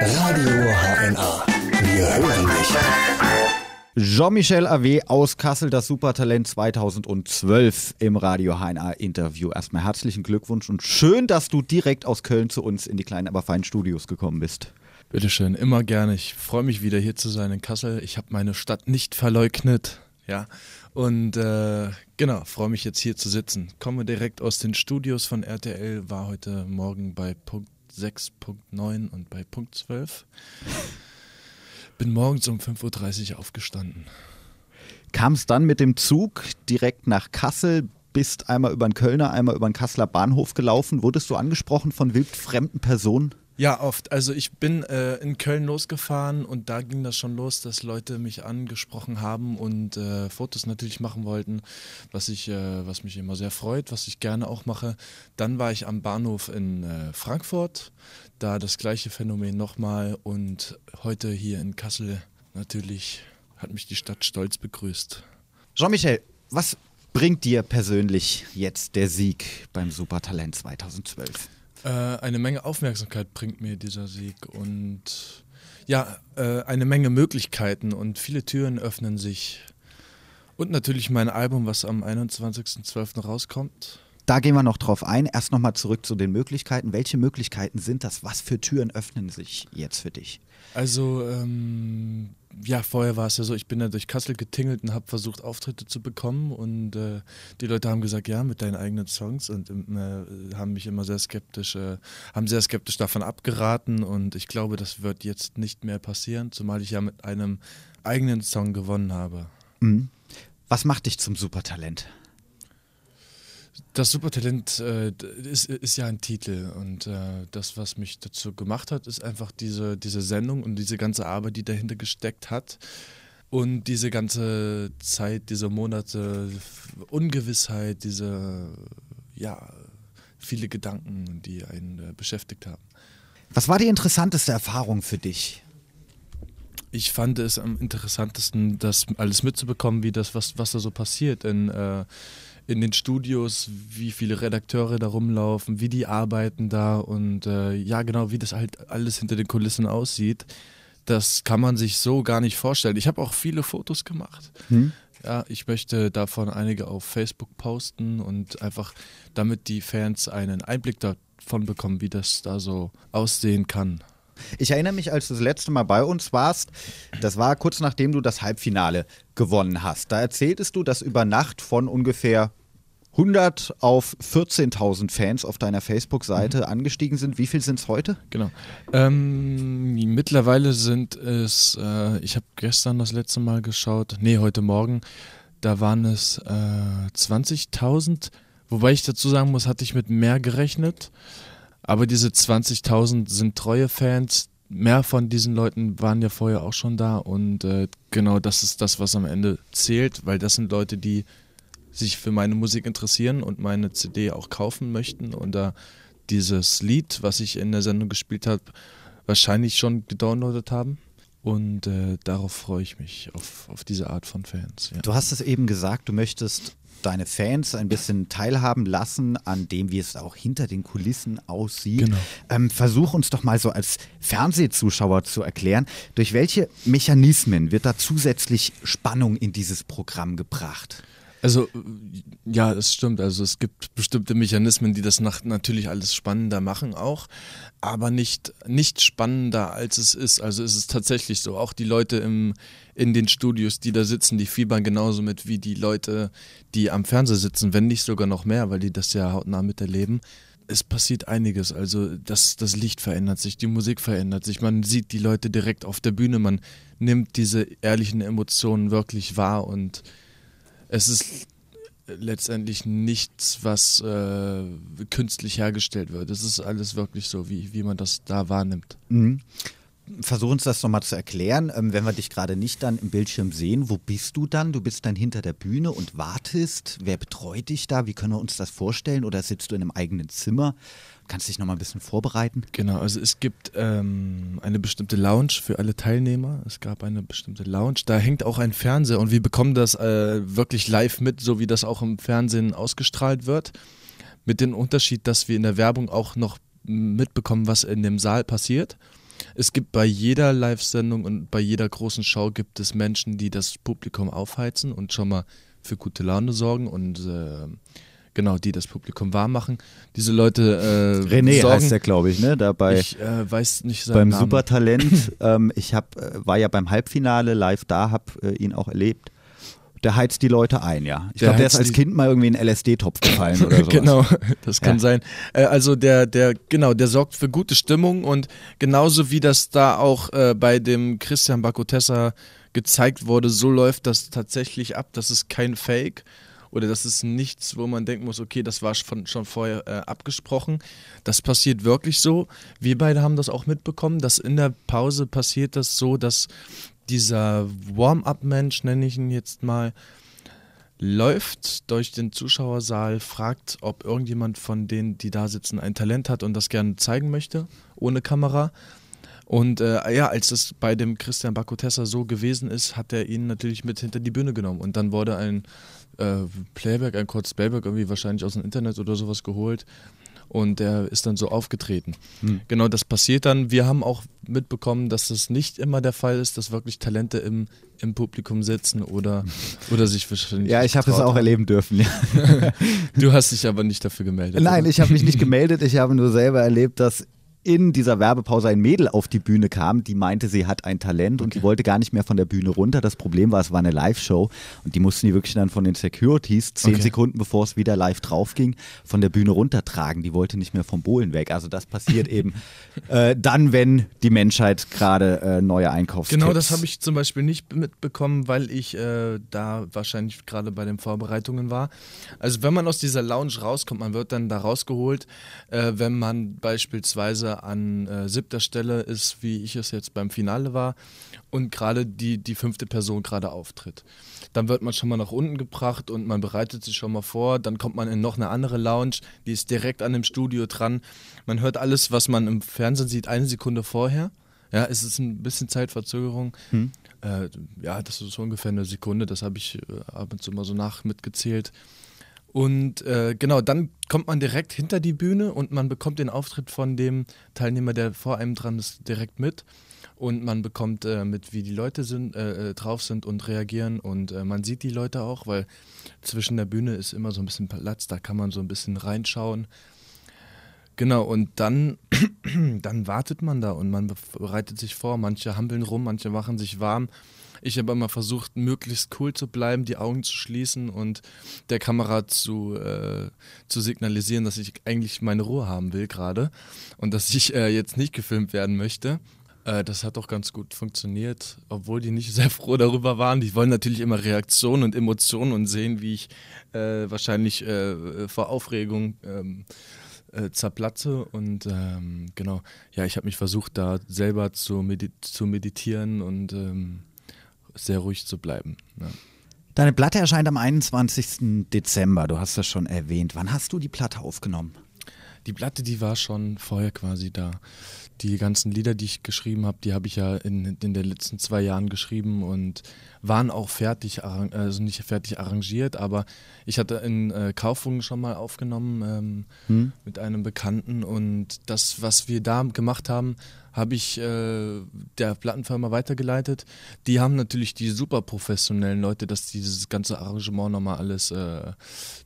Radio HNA. Wir hören dich. Jean-Michel Avé aus Kassel, das Supertalent 2012 im Radio HNA Interview. Erstmal herzlichen Glückwunsch und schön, dass du direkt aus Köln zu uns in die kleinen, aber feinen Studios gekommen bist. Bitteschön, immer gerne. Ich freue mich wieder hier zu sein in Kassel. Ich habe meine Stadt nicht verleugnet. Ja, und äh, genau, freue mich jetzt hier zu sitzen. Komme direkt aus den Studios von RTL, war heute Morgen bei Punkt 6.9 und bei Punkt 12. Bin morgens um 5.30 Uhr aufgestanden. Kam es dann mit dem Zug direkt nach Kassel, bist einmal über den Kölner, einmal über den Kasseler Bahnhof gelaufen. Wurdest du angesprochen von wildfremden Personen? Ja, oft. Also ich bin äh, in Köln losgefahren und da ging das schon los, dass Leute mich angesprochen haben und äh, Fotos natürlich machen wollten, was ich, äh, was mich immer sehr freut, was ich gerne auch mache. Dann war ich am Bahnhof in äh, Frankfurt, da das gleiche Phänomen nochmal und heute hier in Kassel natürlich hat mich die Stadt stolz begrüßt. Jean-Michel, was bringt dir persönlich jetzt der Sieg beim Supertalent 2012? Äh, eine Menge Aufmerksamkeit bringt mir dieser Sieg und ja, äh, eine Menge Möglichkeiten und viele Türen öffnen sich. Und natürlich mein Album, was am 21.12. rauskommt. Da gehen wir noch drauf ein. Erst nochmal zurück zu den Möglichkeiten. Welche Möglichkeiten sind das? Was für Türen öffnen sich jetzt für dich? Also, ähm, ja, vorher war es ja so, ich bin ja durch Kassel getingelt und habe versucht, Auftritte zu bekommen. Und äh, die Leute haben gesagt, ja, mit deinen eigenen Songs und äh, haben mich immer sehr skeptisch, äh, haben sehr skeptisch davon abgeraten. Und ich glaube, das wird jetzt nicht mehr passieren, zumal ich ja mit einem eigenen Song gewonnen habe. Mhm. Was macht dich zum Supertalent? Das Supertalent äh, ist, ist, ja ein Titel und äh, das, was mich dazu gemacht hat, ist einfach diese, diese Sendung und diese ganze Arbeit, die dahinter gesteckt hat. Und diese ganze Zeit, diese Monate Ungewissheit, diese, ja, viele Gedanken, die einen äh, beschäftigt haben. Was war die interessanteste Erfahrung für dich? Ich fand es am interessantesten, das alles mitzubekommen, wie das, was, was da so passiert. Denn äh, in den Studios, wie viele Redakteure da rumlaufen, wie die arbeiten da und äh, ja, genau, wie das halt alles hinter den Kulissen aussieht. Das kann man sich so gar nicht vorstellen. Ich habe auch viele Fotos gemacht. Hm. Ja, ich möchte davon einige auf Facebook posten und einfach, damit die Fans einen Einblick davon bekommen, wie das da so aussehen kann. Ich erinnere mich, als du das letzte Mal bei uns warst, das war kurz nachdem du das Halbfinale gewonnen hast. Da erzähltest du, dass über Nacht von ungefähr 100 auf 14.000 Fans auf deiner Facebook-Seite mhm. angestiegen sind. Wie viel sind es heute? Genau. Ähm, mittlerweile sind es, äh, ich habe gestern das letzte Mal geschaut, nee, heute Morgen, da waren es äh, 20.000. Wobei ich dazu sagen muss, hatte ich mit mehr gerechnet. Aber diese 20.000 sind treue Fans. Mehr von diesen Leuten waren ja vorher auch schon da. Und äh, genau das ist das, was am Ende zählt, weil das sind Leute, die sich für meine Musik interessieren und meine CD auch kaufen möchten und da dieses Lied, was ich in der Sendung gespielt habe, wahrscheinlich schon gedownloadet haben. Und äh, darauf freue ich mich, auf, auf diese Art von Fans. Ja. Du hast es eben gesagt, du möchtest deine Fans ein bisschen teilhaben lassen an dem, wie es auch hinter den Kulissen aussieht. Genau. Ähm, versuch uns doch mal so als Fernsehzuschauer zu erklären, durch welche Mechanismen wird da zusätzlich Spannung in dieses Programm gebracht? Also ja, es stimmt. Also es gibt bestimmte Mechanismen, die das nach, natürlich alles spannender machen auch, aber nicht, nicht spannender als es ist. Also es ist tatsächlich so. Auch die Leute im, in den Studios, die da sitzen, die fiebern genauso mit wie die Leute, die am Fernseher sitzen, wenn nicht sogar noch mehr, weil die das ja hautnah miterleben es passiert einiges. Also das, das Licht verändert sich, die Musik verändert sich, man sieht die Leute direkt auf der Bühne, man nimmt diese ehrlichen Emotionen wirklich wahr und es ist letztendlich nichts, was äh, künstlich hergestellt wird. Es ist alles wirklich so, wie, wie man das da wahrnimmt. Mhm. Versuch uns das nochmal zu erklären. Ähm, wenn wir dich gerade nicht dann im Bildschirm sehen, wo bist du dann? Du bist dann hinter der Bühne und wartest. Wer betreut dich da? Wie können wir uns das vorstellen? Oder sitzt du in einem eigenen Zimmer? Kannst du dich nochmal ein bisschen vorbereiten? Genau, also es gibt ähm, eine bestimmte Lounge für alle Teilnehmer. Es gab eine bestimmte Lounge. Da hängt auch ein Fernseher und wir bekommen das äh, wirklich live mit, so wie das auch im Fernsehen ausgestrahlt wird. Mit dem Unterschied, dass wir in der Werbung auch noch mitbekommen, was in dem Saal passiert. Es gibt bei jeder Live-Sendung und bei jeder großen Show gibt es Menschen, die das Publikum aufheizen und schon mal für gute Laune sorgen und äh, genau, die das Publikum warm machen. Diese Leute. Äh, René sorgen, heißt der, glaube ich, ne? Dabei, ich äh, weiß nicht seinen Beim Namen. Supertalent. ähm, ich hab, äh, war ja beim Halbfinale live da, habe äh, ihn auch erlebt. Der heizt die Leute ein, ja. Ich glaube, der ist als Kind mal irgendwie in einen LSD-Topf gefallen oder so. genau, das kann ja. sein. Äh, also der, der, genau, der sorgt für gute Stimmung und genauso wie das da auch äh, bei dem Christian Bakotessa gezeigt wurde, so läuft das tatsächlich ab. Das ist kein Fake oder das ist nichts, wo man denken muss, okay, das war schon, schon vorher äh, abgesprochen. Das passiert wirklich so. Wir beide haben das auch mitbekommen, dass in der Pause passiert das so, dass dieser Warm-up-Mensch, nenne ich ihn jetzt mal, läuft durch den Zuschauersaal, fragt, ob irgendjemand von denen, die da sitzen, ein Talent hat und das gerne zeigen möchte, ohne Kamera. Und äh, ja, als es bei dem Christian Bakotessa so gewesen ist, hat er ihn natürlich mit hinter die Bühne genommen. Und dann wurde ein äh, Playback, ein kurzes Playback, irgendwie wahrscheinlich aus dem Internet oder sowas geholt. Und der ist dann so aufgetreten. Hm. Genau, das passiert dann. Wir haben auch mitbekommen, dass das nicht immer der Fall ist, dass wirklich Talente im, im Publikum sitzen oder, oder sich wahrscheinlich. Ja, ich habe es auch erleben dürfen. Ja. du hast dich aber nicht dafür gemeldet. Nein, oder? ich habe mich nicht gemeldet. Ich habe nur selber erlebt, dass in dieser Werbepause ein Mädel auf die Bühne kam, die meinte, sie hat ein Talent und die wollte gar nicht mehr von der Bühne runter. Das Problem war, es war eine Live-Show und die mussten die wirklich dann von den Securities zehn okay. Sekunden, bevor es wieder live drauf ging, von der Bühne runtertragen. Die wollte nicht mehr vom Bohlen weg. Also das passiert eben äh, dann, wenn die Menschheit gerade äh, neue Einkaufstipps... Genau, das habe ich zum Beispiel nicht mitbekommen, weil ich äh, da wahrscheinlich gerade bei den Vorbereitungen war. Also wenn man aus dieser Lounge rauskommt, man wird dann da rausgeholt, äh, wenn man beispielsweise an äh, siebter Stelle ist, wie ich es jetzt beim Finale war und gerade die, die fünfte Person gerade auftritt. Dann wird man schon mal nach unten gebracht und man bereitet sich schon mal vor. Dann kommt man in noch eine andere Lounge, die ist direkt an dem Studio dran. Man hört alles, was man im Fernsehen sieht, eine Sekunde vorher. Ja, es ist ein bisschen Zeitverzögerung. Hm. Äh, ja, das ist so ungefähr eine Sekunde. Das habe ich äh, ab und zu mal so nach mitgezählt. Und äh, genau, dann kommt man direkt hinter die Bühne und man bekommt den Auftritt von dem Teilnehmer, der vor einem dran ist, direkt mit. Und man bekommt äh, mit, wie die Leute sind, äh, äh drauf sind und reagieren. Und äh, man sieht die Leute auch, weil zwischen der Bühne ist immer so ein bisschen Platz, da kann man so ein bisschen reinschauen. Genau, und dann, dann wartet man da und man bereitet sich vor. Manche hampeln rum, manche machen sich warm. Ich habe immer versucht, möglichst cool zu bleiben, die Augen zu schließen und der Kamera zu, äh, zu signalisieren, dass ich eigentlich meine Ruhe haben will gerade und dass ich äh, jetzt nicht gefilmt werden möchte. Äh, das hat auch ganz gut funktioniert, obwohl die nicht sehr froh darüber waren. Die wollen natürlich immer Reaktionen und Emotionen und sehen, wie ich äh, wahrscheinlich äh, vor Aufregung ähm, äh, zerplatze und ähm, genau, ja, ich habe mich versucht, da selber zu, medit zu meditieren und ähm, sehr ruhig zu bleiben. Ja. Deine Platte erscheint am 21. Dezember, du hast das schon erwähnt. Wann hast du die Platte aufgenommen? Die Platte, die war schon vorher quasi da. Die ganzen Lieder, die ich geschrieben habe, die habe ich ja in, in den letzten zwei Jahren geschrieben und waren auch fertig, also nicht fertig arrangiert, aber ich hatte in äh, Kaufungen schon mal aufgenommen ähm, hm. mit einem Bekannten und das, was wir da gemacht haben, habe ich äh, der Plattenfirma weitergeleitet. Die haben natürlich die super professionellen Leute, dass dieses ganze Arrangement nochmal alles äh,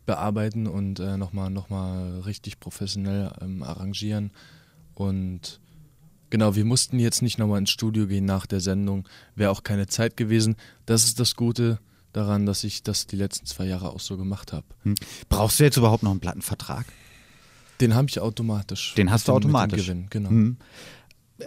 bearbeiten und äh, nochmal noch mal richtig professionell ähm, arrangieren. Und genau, wir mussten jetzt nicht nochmal ins Studio gehen nach der Sendung. Wäre auch keine Zeit gewesen. Das ist das Gute daran, dass ich das die letzten zwei Jahre auch so gemacht habe. Hm. Brauchst du jetzt überhaupt noch einen Plattenvertrag? Den habe ich automatisch. Den hast du automatisch. Gewinn, genau. Hm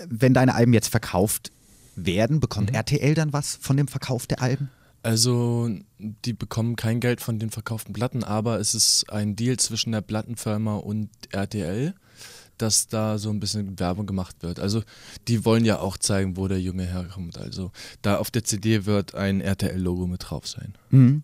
wenn deine Alben jetzt verkauft werden, bekommt mhm. RTL dann was von dem Verkauf der Alben? Also, die bekommen kein Geld von den verkauften Platten, aber es ist ein Deal zwischen der Plattenfirma und RTL, dass da so ein bisschen Werbung gemacht wird. Also, die wollen ja auch zeigen, wo der Junge herkommt. Also, da auf der CD wird ein RTL-Logo mit drauf sein. Mhm.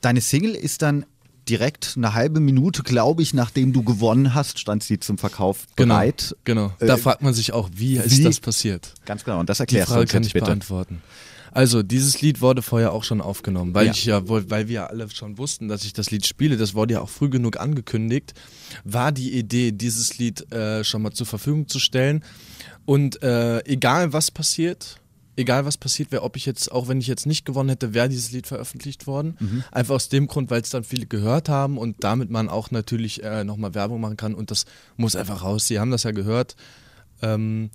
Deine Single ist dann direkt eine halbe Minute, glaube ich, nachdem du gewonnen hast, stand sie zum Verkauf genau, bereit. Genau. Da äh, fragt man sich auch, wie, wie, ist das passiert? Ganz genau. Und das erklärst Die Frage kann ich bitte. beantworten. Also, dieses Lied wurde vorher auch schon aufgenommen, weil ja. ich ja, weil wir alle schon wussten, dass ich das Lied spiele, das wurde ja auch früh genug angekündigt, war die Idee, dieses Lied äh, schon mal zur Verfügung zu stellen. Und äh, egal was passiert, egal was passiert wäre, ob ich jetzt, auch wenn ich jetzt nicht gewonnen hätte, wäre dieses Lied veröffentlicht worden. Mhm. Einfach aus dem Grund, weil es dann viele gehört haben und damit man auch natürlich äh, nochmal Werbung machen kann und das muss einfach raus. Sie haben das ja gehört. Ähm,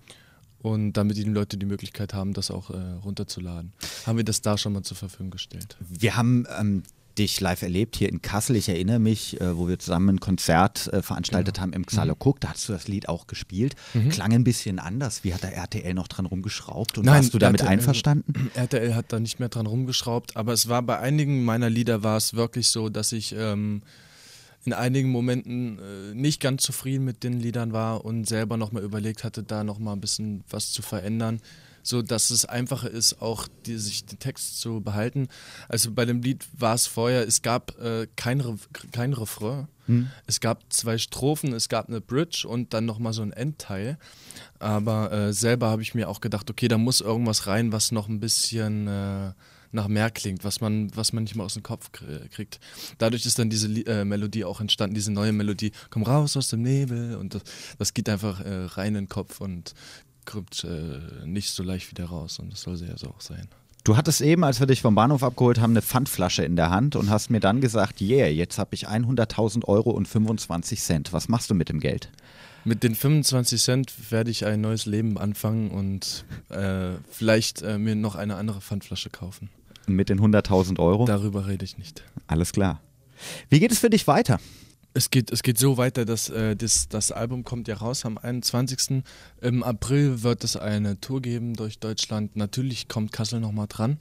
und damit die Leute die Möglichkeit haben, das auch äh, runterzuladen. Haben wir das da schon mal zur Verfügung gestellt. Wir haben ähm, dich live erlebt hier in Kassel. Ich erinnere mich, äh, wo wir zusammen ein Konzert äh, veranstaltet genau. haben im Xalokuk. Mhm. Da hast du das Lied auch gespielt. Mhm. Klang ein bisschen anders. Wie hat der RTL noch dran rumgeschraubt und Nein, warst du damit RTL, einverstanden? RTL hat da nicht mehr dran rumgeschraubt, aber es war bei einigen meiner Lieder war es wirklich so, dass ich ähm, in einigen Momenten äh, nicht ganz zufrieden mit den Liedern war und selber nochmal überlegt hatte, da nochmal ein bisschen was zu verändern so dass es einfacher ist, auch die, sich den Text zu behalten. Also bei dem Lied war es vorher, es gab äh, kein, Re kein Refrain. Hm. Es gab zwei Strophen, es gab eine Bridge und dann nochmal so ein Endteil. Aber äh, selber habe ich mir auch gedacht, okay, da muss irgendwas rein, was noch ein bisschen äh, nach mehr klingt, was man, was man nicht mal aus dem Kopf kriegt. Dadurch ist dann diese äh, Melodie auch entstanden, diese neue Melodie, komm raus aus dem Nebel und das, das geht einfach äh, rein in den Kopf und kommt äh, nicht so leicht wieder raus und das soll ja so auch sein. Du hattest eben, als wir dich vom Bahnhof abgeholt haben, eine Pfandflasche in der Hand und hast mir dann gesagt, yeah, jetzt habe ich 100.000 Euro und 25 Cent. Was machst du mit dem Geld? Mit den 25 Cent werde ich ein neues Leben anfangen und äh, vielleicht äh, mir noch eine andere Pfandflasche kaufen. Mit den 100.000 Euro? Darüber rede ich nicht. Alles klar. Wie geht es für dich weiter? Es geht, es geht so weiter, dass äh, das, das Album kommt ja raus am 21. Im April wird es eine Tour geben durch Deutschland. Natürlich kommt Kassel nochmal dran.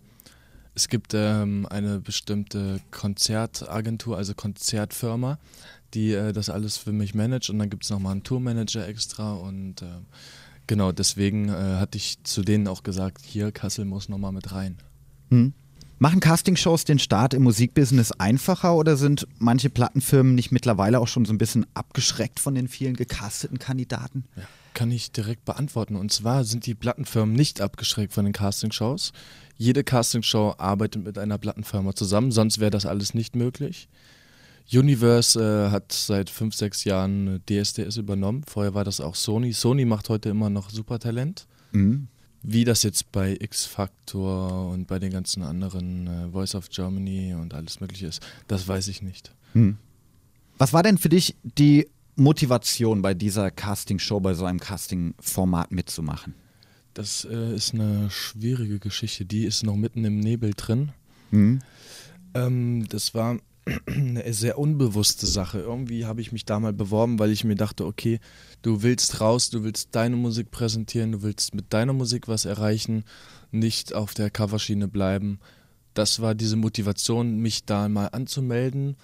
Es gibt ähm, eine bestimmte Konzertagentur, also Konzertfirma, die äh, das alles für mich managt und dann gibt es nochmal einen Tourmanager extra und äh, genau deswegen äh, hatte ich zu denen auch gesagt, hier Kassel muss nochmal mit rein. Hm. Machen Castingshows den Start im Musikbusiness einfacher oder sind manche Plattenfirmen nicht mittlerweile auch schon so ein bisschen abgeschreckt von den vielen gecasteten Kandidaten? Ja, kann ich direkt beantworten. Und zwar sind die Plattenfirmen nicht abgeschreckt von den Castingshows. Jede Castingshow arbeitet mit einer Plattenfirma zusammen, sonst wäre das alles nicht möglich. Universe äh, hat seit fünf, sechs Jahren DSDS übernommen. Vorher war das auch Sony. Sony macht heute immer noch Supertalent. Mhm. Wie das jetzt bei X Factor und bei den ganzen anderen äh, Voice of Germany und alles Mögliche ist, das weiß ich nicht. Hm. Was war denn für dich die Motivation bei dieser Castingshow, bei so einem Casting-Format mitzumachen? Das äh, ist eine schwierige Geschichte. Die ist noch mitten im Nebel drin. Mhm. Ähm, das war eine sehr unbewusste Sache. Irgendwie habe ich mich da mal beworben, weil ich mir dachte, okay, du willst raus, du willst deine Musik präsentieren, du willst mit deiner Musik was erreichen, nicht auf der Coverschiene bleiben. Das war diese Motivation, mich da mal anzumelden.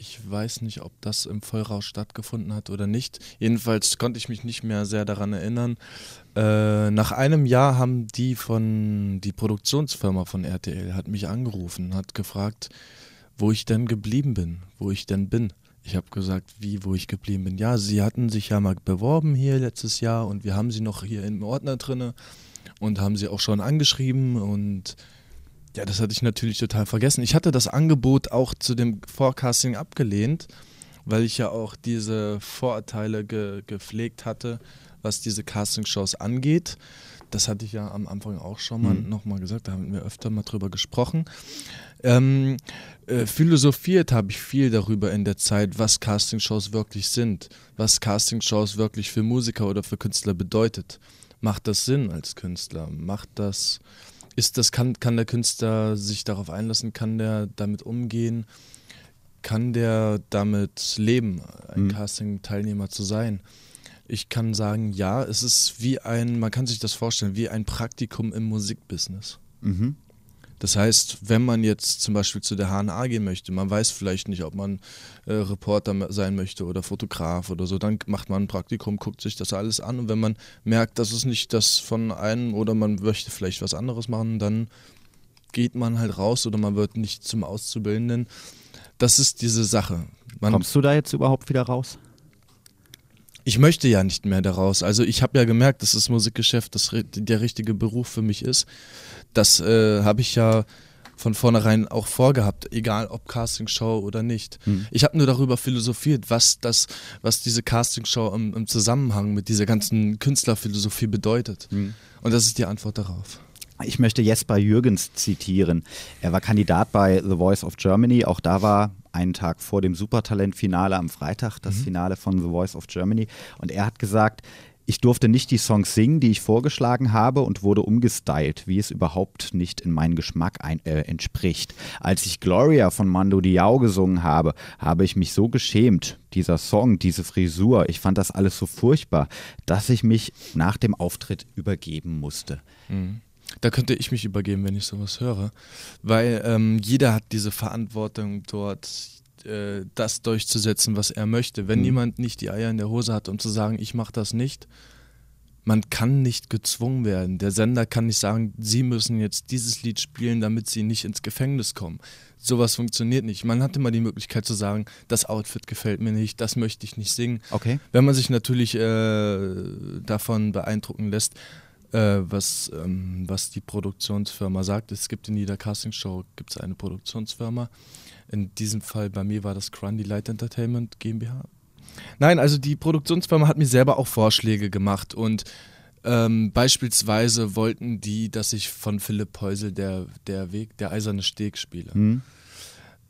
Ich weiß nicht, ob das im Vollrausch stattgefunden hat oder nicht. Jedenfalls konnte ich mich nicht mehr sehr daran erinnern. Äh, nach einem Jahr haben die von die Produktionsfirma von RTL hat mich angerufen, hat gefragt, wo ich denn geblieben bin, wo ich denn bin. Ich habe gesagt, wie, wo ich geblieben bin. Ja, sie hatten sich ja mal beworben hier letztes Jahr und wir haben sie noch hier im Ordner drinne und haben sie auch schon angeschrieben und ja, das hatte ich natürlich total vergessen. Ich hatte das Angebot auch zu dem Forecasting abgelehnt, weil ich ja auch diese Vorurteile ge gepflegt hatte, was diese Castingshows angeht. Das hatte ich ja am Anfang auch schon mal mhm. nochmal gesagt, da haben wir öfter mal drüber gesprochen. Ähm, äh, philosophiert habe ich viel darüber in der Zeit, was Castingshows wirklich sind, was Castingshows wirklich für Musiker oder für Künstler bedeutet. Macht das Sinn als Künstler? Macht das, ist das, kann, kann der Künstler sich darauf einlassen, kann der damit umgehen? Kann der damit leben, ein mhm. Casting-Teilnehmer zu sein? Ich kann sagen, ja, es ist wie ein, man kann sich das vorstellen, wie ein Praktikum im Musikbusiness. Mhm. Das heißt, wenn man jetzt zum Beispiel zu der HNA gehen möchte, man weiß vielleicht nicht, ob man äh, Reporter sein möchte oder Fotograf oder so, dann macht man ein Praktikum, guckt sich das alles an und wenn man merkt, das ist nicht das von einem oder man möchte vielleicht was anderes machen, dann geht man halt raus oder man wird nicht zum Auszubildenden. Das ist diese Sache. Man Kommst du da jetzt überhaupt wieder raus? Ich möchte ja nicht mehr daraus. Also ich habe ja gemerkt, dass das Musikgeschäft das, der richtige Beruf für mich ist. Das äh, habe ich ja von vornherein auch vorgehabt, egal ob Castingshow oder nicht. Hm. Ich habe nur darüber philosophiert, was das, was diese Castingshow im, im Zusammenhang mit dieser ganzen Künstlerphilosophie bedeutet. Hm. Und das ist die Antwort darauf. Ich möchte Jesper Jürgens zitieren. Er war Kandidat bei The Voice of Germany. Auch da war einen Tag vor dem Supertalent-Finale am Freitag das mhm. Finale von The Voice of Germany. Und er hat gesagt, ich durfte nicht die Songs singen, die ich vorgeschlagen habe und wurde umgestylt, wie es überhaupt nicht in meinen Geschmack ein, äh, entspricht. Als ich Gloria von Mando Diao gesungen habe, habe ich mich so geschämt. Dieser Song, diese Frisur, ich fand das alles so furchtbar, dass ich mich nach dem Auftritt übergeben musste. Mhm. Da könnte ich mich übergeben, wenn ich sowas höre, weil ähm, jeder hat diese Verantwortung dort äh, das durchzusetzen, was er möchte. Wenn mhm. jemand nicht die Eier in der Hose hat, um zu sagen, ich mache das nicht, man kann nicht gezwungen werden. Der Sender kann nicht sagen, Sie müssen jetzt dieses Lied spielen, damit Sie nicht ins Gefängnis kommen. Sowas funktioniert nicht. Man hat immer die Möglichkeit zu sagen, das Outfit gefällt mir nicht, das möchte ich nicht singen. Okay. Wenn man sich natürlich äh, davon beeindrucken lässt, äh, was, ähm, was die Produktionsfirma sagt. Es gibt in jeder Castingshow gibt's eine Produktionsfirma. In diesem Fall bei mir war das Grundy Light Entertainment GmbH. Nein, also die Produktionsfirma hat mir selber auch Vorschläge gemacht und ähm, beispielsweise wollten die, dass ich von Philipp Heusel der, der Weg, der eiserne Steg spiele. Mhm.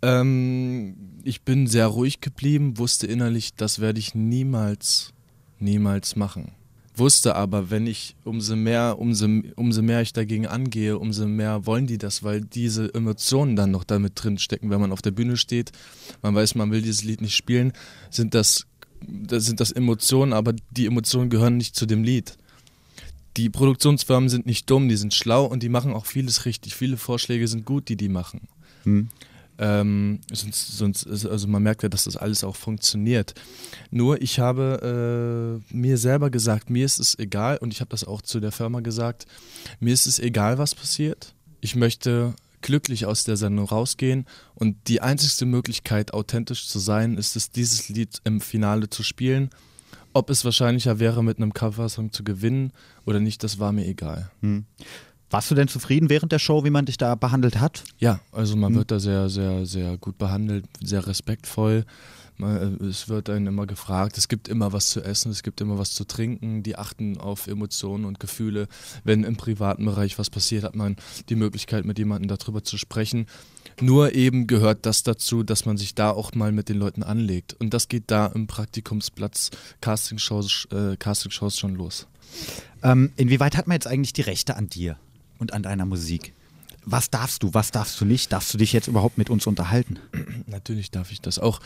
Ähm, ich bin sehr ruhig geblieben, wusste innerlich, das werde ich niemals, niemals machen wusste aber, wenn ich umso mehr, umso, umso mehr ich dagegen angehe, umso mehr wollen die das, weil diese Emotionen dann noch damit drin stecken, wenn man auf der Bühne steht, man weiß, man will dieses Lied nicht spielen, sind das, das sind das Emotionen, aber die Emotionen gehören nicht zu dem Lied. Die Produktionsfirmen sind nicht dumm, die sind schlau und die machen auch vieles richtig. Viele Vorschläge sind gut, die die machen. Hm. Ähm, sonst, sonst ist, also man merkt ja, dass das alles auch funktioniert. Nur ich habe äh, mir selber gesagt, mir ist es egal und ich habe das auch zu der Firma gesagt, mir ist es egal, was passiert. Ich möchte glücklich aus der Sendung rausgehen und die einzigste Möglichkeit, authentisch zu sein, ist es, dieses Lied im Finale zu spielen. Ob es wahrscheinlicher wäre, mit einem Coversong zu gewinnen oder nicht, das war mir egal. Hm. Warst du denn zufrieden während der Show, wie man dich da behandelt hat? Ja, also man mhm. wird da sehr, sehr, sehr gut behandelt, sehr respektvoll. Man, äh, es wird einen immer gefragt, es gibt immer was zu essen, es gibt immer was zu trinken. Die achten auf Emotionen und Gefühle. Wenn im privaten Bereich was passiert, hat man die Möglichkeit, mit jemandem darüber zu sprechen. Nur eben gehört das dazu, dass man sich da auch mal mit den Leuten anlegt. Und das geht da im Praktikumsplatz Castingshows, äh, Castingshows schon los. Ähm, inwieweit hat man jetzt eigentlich die Rechte an dir? Und an deiner Musik. Was darfst du, was darfst du nicht? Darfst du dich jetzt überhaupt mit uns unterhalten? Natürlich darf ich das. Auch,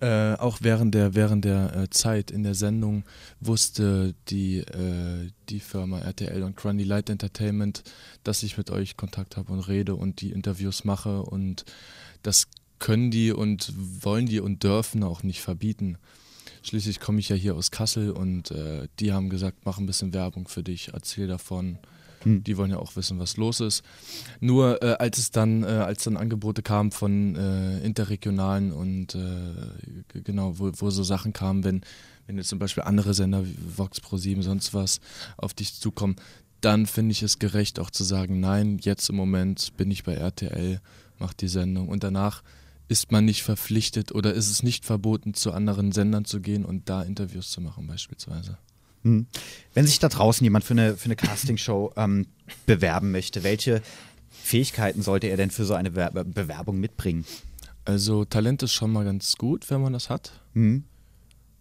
äh, auch während der, während der äh, Zeit in der Sendung wusste die, äh, die Firma RTL und Grundy Light Entertainment, dass ich mit euch Kontakt habe und rede und die Interviews mache. Und das können die und wollen die und dürfen auch nicht verbieten. Schließlich komme ich ja hier aus Kassel und äh, die haben gesagt, mach ein bisschen Werbung für dich, erzähl davon. Hm. Die wollen ja auch wissen, was los ist. Nur äh, als es dann, äh, als dann Angebote kamen von äh, interregionalen und äh, genau, wo, wo so Sachen kamen, wenn, wenn jetzt zum Beispiel andere Sender wie Vox Pro 7, sonst was auf dich zukommen, dann finde ich es gerecht auch zu sagen, nein, jetzt im Moment bin ich bei RTL, mach die Sendung und danach ist man nicht verpflichtet oder ist es nicht verboten, zu anderen Sendern zu gehen und da Interviews zu machen beispielsweise. Hm. Wenn sich da draußen jemand für eine, für eine Castingshow ähm, bewerben möchte, welche Fähigkeiten sollte er denn für so eine Be Bewerbung mitbringen? Also Talent ist schon mal ganz gut, wenn man das hat. Mhm.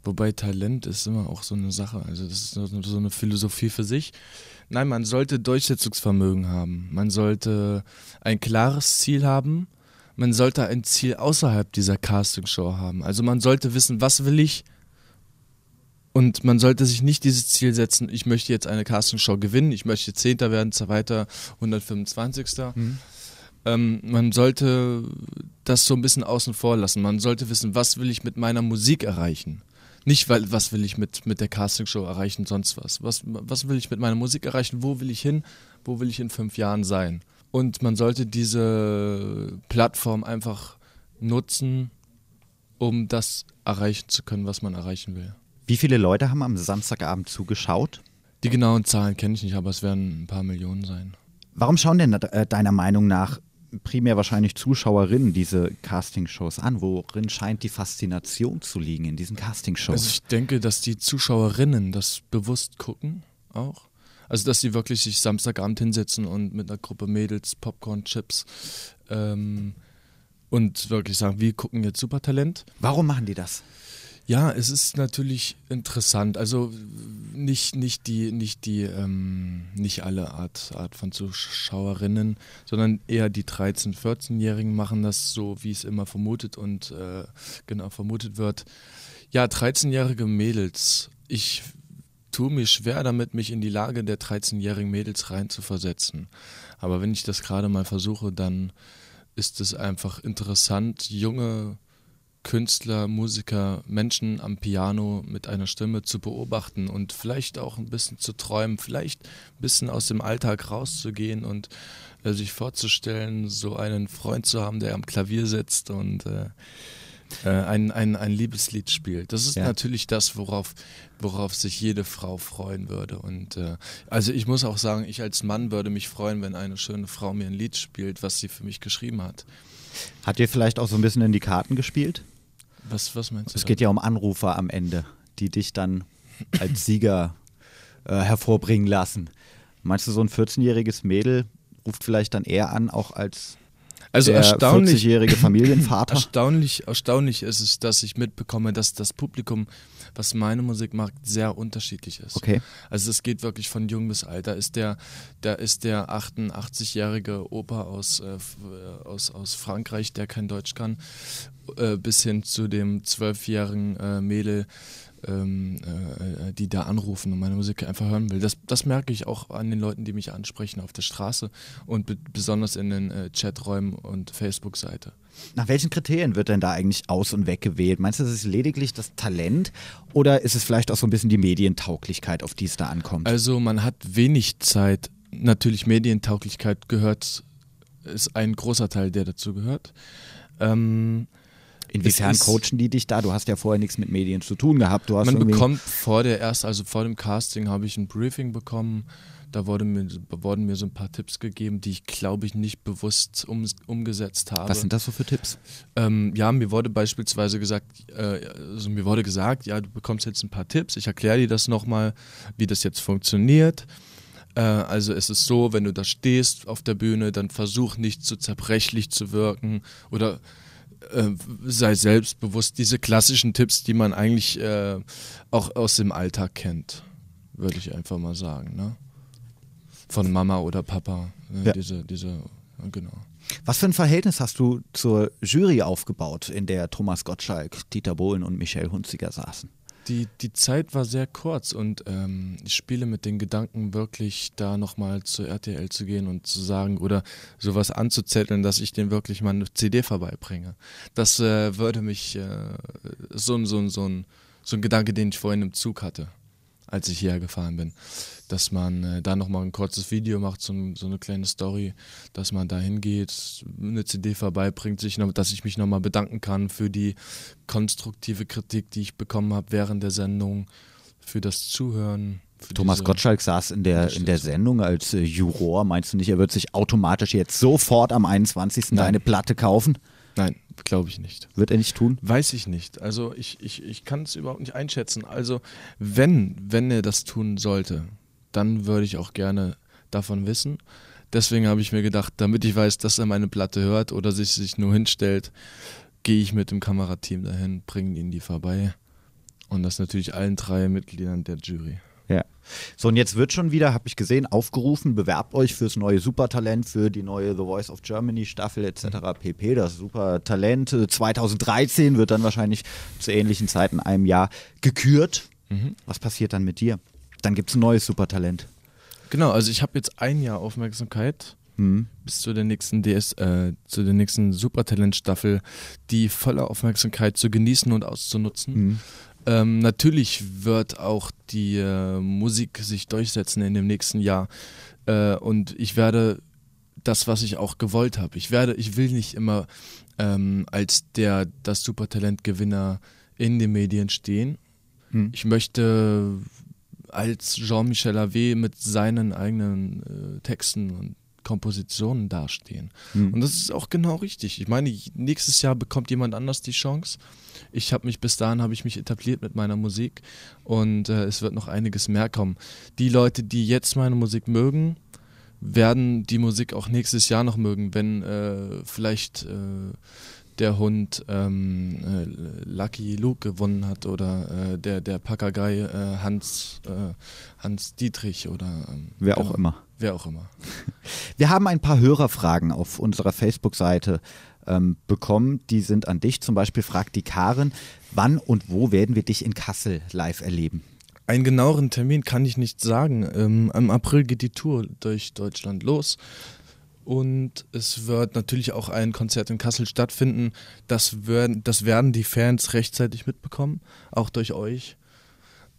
Wobei Talent ist immer auch so eine Sache. Also das ist so eine Philosophie für sich. Nein, man sollte Durchsetzungsvermögen haben. Man sollte ein klares Ziel haben. Man sollte ein Ziel außerhalb dieser Castingshow haben. Also man sollte wissen, was will ich, und man sollte sich nicht dieses Ziel setzen, ich möchte jetzt eine Castingshow gewinnen, ich möchte Zehnter werden, zweiter, 125. Mhm. Ähm, man sollte das so ein bisschen außen vor lassen. Man sollte wissen, was will ich mit meiner Musik erreichen. Nicht, weil, was will ich mit, mit der Castingshow erreichen, sonst was. was. Was will ich mit meiner Musik erreichen? Wo will ich hin? Wo will ich in fünf Jahren sein? Und man sollte diese Plattform einfach nutzen, um das erreichen zu können, was man erreichen will. Wie viele Leute haben am Samstagabend zugeschaut? Die genauen Zahlen kenne ich nicht, aber es werden ein paar Millionen sein. Warum schauen denn äh, deiner Meinung nach primär wahrscheinlich Zuschauerinnen diese Castingshows an. Worin scheint die Faszination zu liegen in diesen Castingshows? Also ich denke, dass die Zuschauerinnen das bewusst gucken auch. Also dass sie wirklich sich Samstagabend hinsetzen und mit einer Gruppe Mädels Popcorn, Chips ähm, und wirklich sagen, wir gucken jetzt Supertalent. Warum machen die das? Ja, es ist natürlich interessant. Also nicht, nicht die, nicht die, ähm, nicht alle Art, Art von Zuschauerinnen, sondern eher die 13-, 14-Jährigen machen das so, wie es immer vermutet und äh, genau vermutet wird. Ja, 13-jährige Mädels. Ich tue mir schwer damit, mich in die Lage der 13-jährigen Mädels reinzuversetzen. Aber wenn ich das gerade mal versuche, dann ist es einfach interessant, junge Künstler, Musiker, Menschen am Piano mit einer Stimme zu beobachten und vielleicht auch ein bisschen zu träumen, vielleicht ein bisschen aus dem Alltag rauszugehen und äh, sich vorzustellen, so einen Freund zu haben, der am Klavier sitzt und äh, äh, ein, ein, ein Liebeslied spielt. Das ist ja. natürlich das, worauf, worauf sich jede Frau freuen würde. Und äh, also ich muss auch sagen, ich als Mann würde mich freuen, wenn eine schöne Frau mir ein Lied spielt, was sie für mich geschrieben hat. Hat dir vielleicht auch so ein bisschen in die Karten gespielt? Was, was meinst du? Es geht ja um Anrufer am Ende, die dich dann als Sieger äh, hervorbringen lassen. Meinst du, so ein 14-jähriges Mädel ruft vielleicht dann eher an, auch als also der 40-jährige Familienvater? Erstaunlich, erstaunlich ist es, dass ich mitbekomme, dass das Publikum, was meine Musik mag, sehr unterschiedlich ist. Okay. Also es geht wirklich von jung bis alt. Da ist der, da ist der 88-jährige Opa aus, äh, aus, aus Frankreich, der kein Deutsch kann, äh, bis hin zu dem zwölfjährigen äh, Mädel, ähm, äh, äh, die da anrufen und meine Musik einfach hören will. Das, das merke ich auch an den Leuten, die mich ansprechen auf der Straße und besonders in den äh, Chaträumen und Facebook-Seite. Nach welchen Kriterien wird denn da eigentlich aus- und weggewählt? Meinst du, das ist lediglich das Talent oder ist es vielleicht auch so ein bisschen die Medientauglichkeit, auf die es da ankommt? Also man hat wenig Zeit. Natürlich Medientauglichkeit gehört, ist ein großer Teil, der dazu gehört. Ähm, Inwiefern coachen die dich da? Du hast ja vorher nichts mit Medien zu tun gehabt. Du hast man bekommt vor der erst, also vor dem Casting habe ich ein Briefing bekommen. Da wurde mir, wurden mir so ein paar Tipps gegeben, die ich glaube ich nicht bewusst um, umgesetzt habe. Was sind das so für Tipps? Ähm, ja, mir wurde beispielsweise gesagt, äh, also mir wurde gesagt, ja, du bekommst jetzt ein paar Tipps. Ich erkläre dir das nochmal, wie das jetzt funktioniert. Äh, also es ist so, wenn du da stehst auf der Bühne, dann versuch nicht zu zerbrechlich zu wirken oder äh, sei selbstbewusst. Diese klassischen Tipps, die man eigentlich äh, auch aus dem Alltag kennt, würde ich einfach mal sagen. Ne? Von Mama oder Papa. Ne? Ja. Diese, diese, genau. Was für ein Verhältnis hast du zur Jury aufgebaut, in der Thomas Gottschalk, Dieter Bohlen und Michelle Hunziger saßen? Die, die Zeit war sehr kurz und ähm, ich spiele mit den Gedanken, wirklich da nochmal zur RTL zu gehen und zu sagen oder sowas anzuzetteln, dass ich denen wirklich mal eine CD vorbeibringe. Das äh, würde mich, äh, so, so, so, so ein Gedanke, den ich vorhin im Zug hatte als ich hierher gefahren bin. Dass man äh, da nochmal ein kurzes Video macht, so, so, eine kleine Story, dass man da hingeht, eine CD vorbeibringt, sich noch, dass ich mich nochmal bedanken kann für die konstruktive Kritik, die ich bekommen habe während der Sendung, für das Zuhören. Thomas Gottschalk saß in der, in der Sendung als äh, Juror. Meinst du nicht, er wird sich automatisch jetzt sofort am 21. Nein. deine Platte kaufen? Nein, glaube ich nicht. Wird er nicht tun? Weiß ich nicht. Also ich, ich, ich kann es überhaupt nicht einschätzen. Also wenn, wenn er das tun sollte, dann würde ich auch gerne davon wissen. Deswegen habe ich mir gedacht, damit ich weiß, dass er meine Platte hört oder sich, sich nur hinstellt, gehe ich mit dem Kamerateam dahin, bringen ihn die vorbei. Und das natürlich allen drei Mitgliedern der Jury. Ja. So, und jetzt wird schon wieder, habe ich gesehen, aufgerufen, bewerbt euch fürs neue Supertalent, für die neue The Voice of Germany Staffel etc. pp. Das Supertalent 2013 wird dann wahrscheinlich zu ähnlichen Zeiten einem Jahr gekürt. Mhm. Was passiert dann mit dir? Dann gibt es ein neues Supertalent. Genau, also ich habe jetzt ein Jahr Aufmerksamkeit mhm. bis zu der nächsten DS, äh, zu der nächsten Supertalent-Staffel, die volle Aufmerksamkeit zu genießen und auszunutzen. Mhm. Ähm, natürlich wird auch die äh, Musik sich durchsetzen in dem nächsten Jahr. Äh, und ich werde das, was ich auch gewollt habe. Ich werde, ich will nicht immer ähm, als der das Supertalent-Gewinner in den Medien stehen. Hm. Ich möchte als Jean-Michel Ave mit seinen eigenen äh, Texten und Kompositionen dastehen. Mhm. Und das ist auch genau richtig. Ich meine, nächstes Jahr bekommt jemand anders die Chance. Ich habe mich bis dahin habe ich mich etabliert mit meiner Musik und äh, es wird noch einiges mehr kommen. Die Leute, die jetzt meine Musik mögen, werden die Musik auch nächstes Jahr noch mögen, wenn äh, vielleicht äh, der Hund ähm, äh, Lucky Luke gewonnen hat oder äh, der, der Papagei äh, Hans, äh, Hans Dietrich oder ähm, wer auch genau, immer. Wer auch immer. Wir haben ein paar Hörerfragen auf unserer Facebook-Seite ähm, bekommen. Die sind an dich. Zum Beispiel fragt die Karen, wann und wo werden wir dich in Kassel live erleben? Einen genaueren Termin kann ich nicht sagen. Ähm, Im April geht die Tour durch Deutschland los. Und es wird natürlich auch ein Konzert in Kassel stattfinden. Das werden, das werden die Fans rechtzeitig mitbekommen, auch durch euch.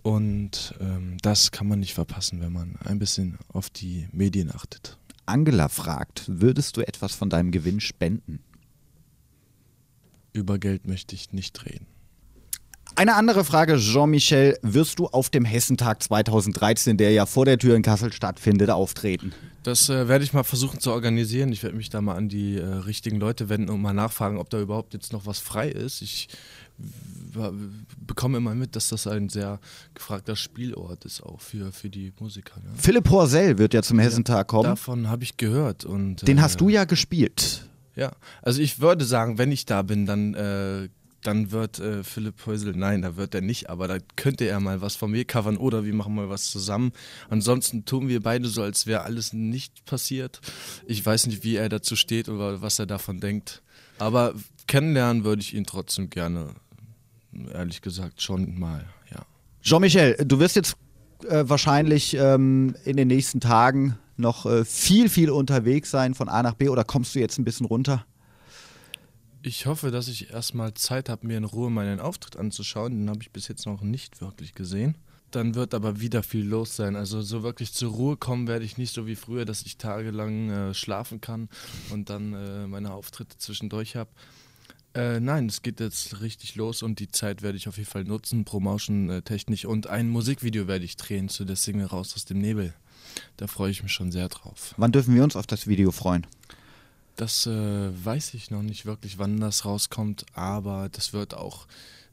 Und ähm, das kann man nicht verpassen, wenn man ein bisschen auf die Medien achtet. Angela fragt, würdest du etwas von deinem Gewinn spenden? Über Geld möchte ich nicht reden. Eine andere Frage, Jean-Michel, wirst du auf dem Hessentag 2013, der ja vor der Tür in Kassel stattfindet, auftreten? Das äh, werde ich mal versuchen zu organisieren. Ich werde mich da mal an die äh, richtigen Leute wenden und mal nachfragen, ob da überhaupt jetzt noch was frei ist. Ich bekomme immer mit, dass das ein sehr gefragter Spielort ist, auch für, für die Musiker. Ja. Philipp Horsell wird ja zum Hessentag kommen. Davon habe ich gehört. Und, Den äh, hast du ja gespielt. Ja, also ich würde sagen, wenn ich da bin, dann äh, dann wird äh, Philipp Häusel, nein, da wird er nicht, aber da könnte er mal was von mir covern oder wir machen mal was zusammen. Ansonsten tun wir beide so, als wäre alles nicht passiert. Ich weiß nicht, wie er dazu steht oder was er davon denkt. Aber kennenlernen würde ich ihn trotzdem gerne, ehrlich gesagt, schon mal, ja. Jean-Michel, du wirst jetzt äh, wahrscheinlich ähm, in den nächsten Tagen noch äh, viel, viel unterwegs sein von A nach B oder kommst du jetzt ein bisschen runter? Ich hoffe, dass ich erstmal Zeit habe, mir in Ruhe meinen Auftritt anzuschauen. Den habe ich bis jetzt noch nicht wirklich gesehen. Dann wird aber wieder viel los sein. Also so wirklich zur Ruhe kommen werde ich nicht so wie früher, dass ich tagelang äh, schlafen kann und dann äh, meine Auftritte zwischendurch habe. Äh, nein, es geht jetzt richtig los und die Zeit werde ich auf jeden Fall nutzen, Promotion-technisch. Und ein Musikvideo werde ich drehen zu der Single Raus aus dem Nebel. Da freue ich mich schon sehr drauf. Wann dürfen wir uns auf das Video freuen? Das äh, weiß ich noch nicht wirklich, wann das rauskommt, aber das wird auch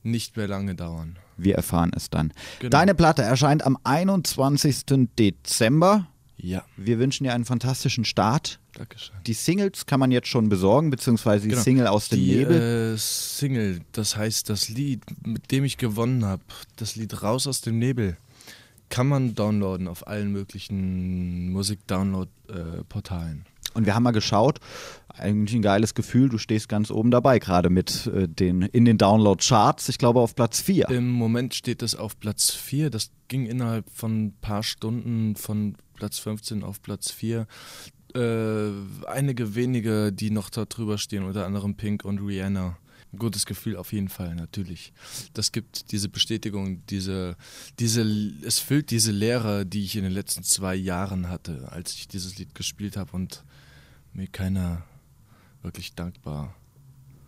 nicht mehr lange dauern. Wir erfahren es dann. Genau. Deine Platte erscheint am 21. Dezember. Ja. Wir wünschen dir einen fantastischen Start. Dankeschön. Die Singles kann man jetzt schon besorgen, beziehungsweise die genau. Single aus dem die, Nebel. Äh, Single, das heißt das Lied, mit dem ich gewonnen habe, das Lied Raus aus dem Nebel, kann man downloaden auf allen möglichen Musik-Download-Portalen. Und wir haben mal geschaut, eigentlich ein geiles Gefühl, du stehst ganz oben dabei, gerade mit äh, den in den Download-Charts, ich glaube auf Platz 4. Im Moment steht es auf Platz 4. Das ging innerhalb von ein paar Stunden von Platz 15 auf Platz 4. Äh, einige wenige, die noch da drüber stehen, unter anderem Pink und Rihanna. Ein gutes Gefühl auf jeden Fall, natürlich. Das gibt diese Bestätigung, diese, diese, es füllt diese Leere, die ich in den letzten zwei Jahren hatte, als ich dieses Lied gespielt habe und mir keiner wirklich dankbar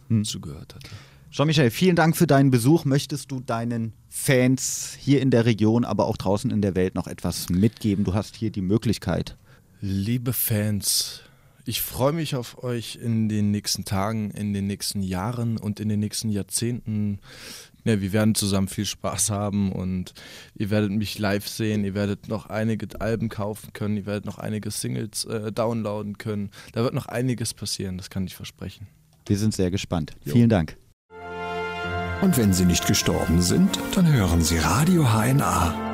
hm. zugehört hatte. Jean-Michel, vielen Dank für deinen Besuch. Möchtest du deinen Fans hier in der Region, aber auch draußen in der Welt noch etwas mitgeben? Du hast hier die Möglichkeit. Liebe Fans, ich freue mich auf euch in den nächsten Tagen, in den nächsten Jahren und in den nächsten Jahrzehnten. Ja, wir werden zusammen viel Spaß haben und ihr werdet mich live sehen, ihr werdet noch einige Alben kaufen können, ihr werdet noch einige Singles äh, downloaden können. Da wird noch einiges passieren, das kann ich versprechen. Wir sind sehr gespannt. Jo. Vielen Dank. Und wenn Sie nicht gestorben sind, dann hören Sie Radio HNA.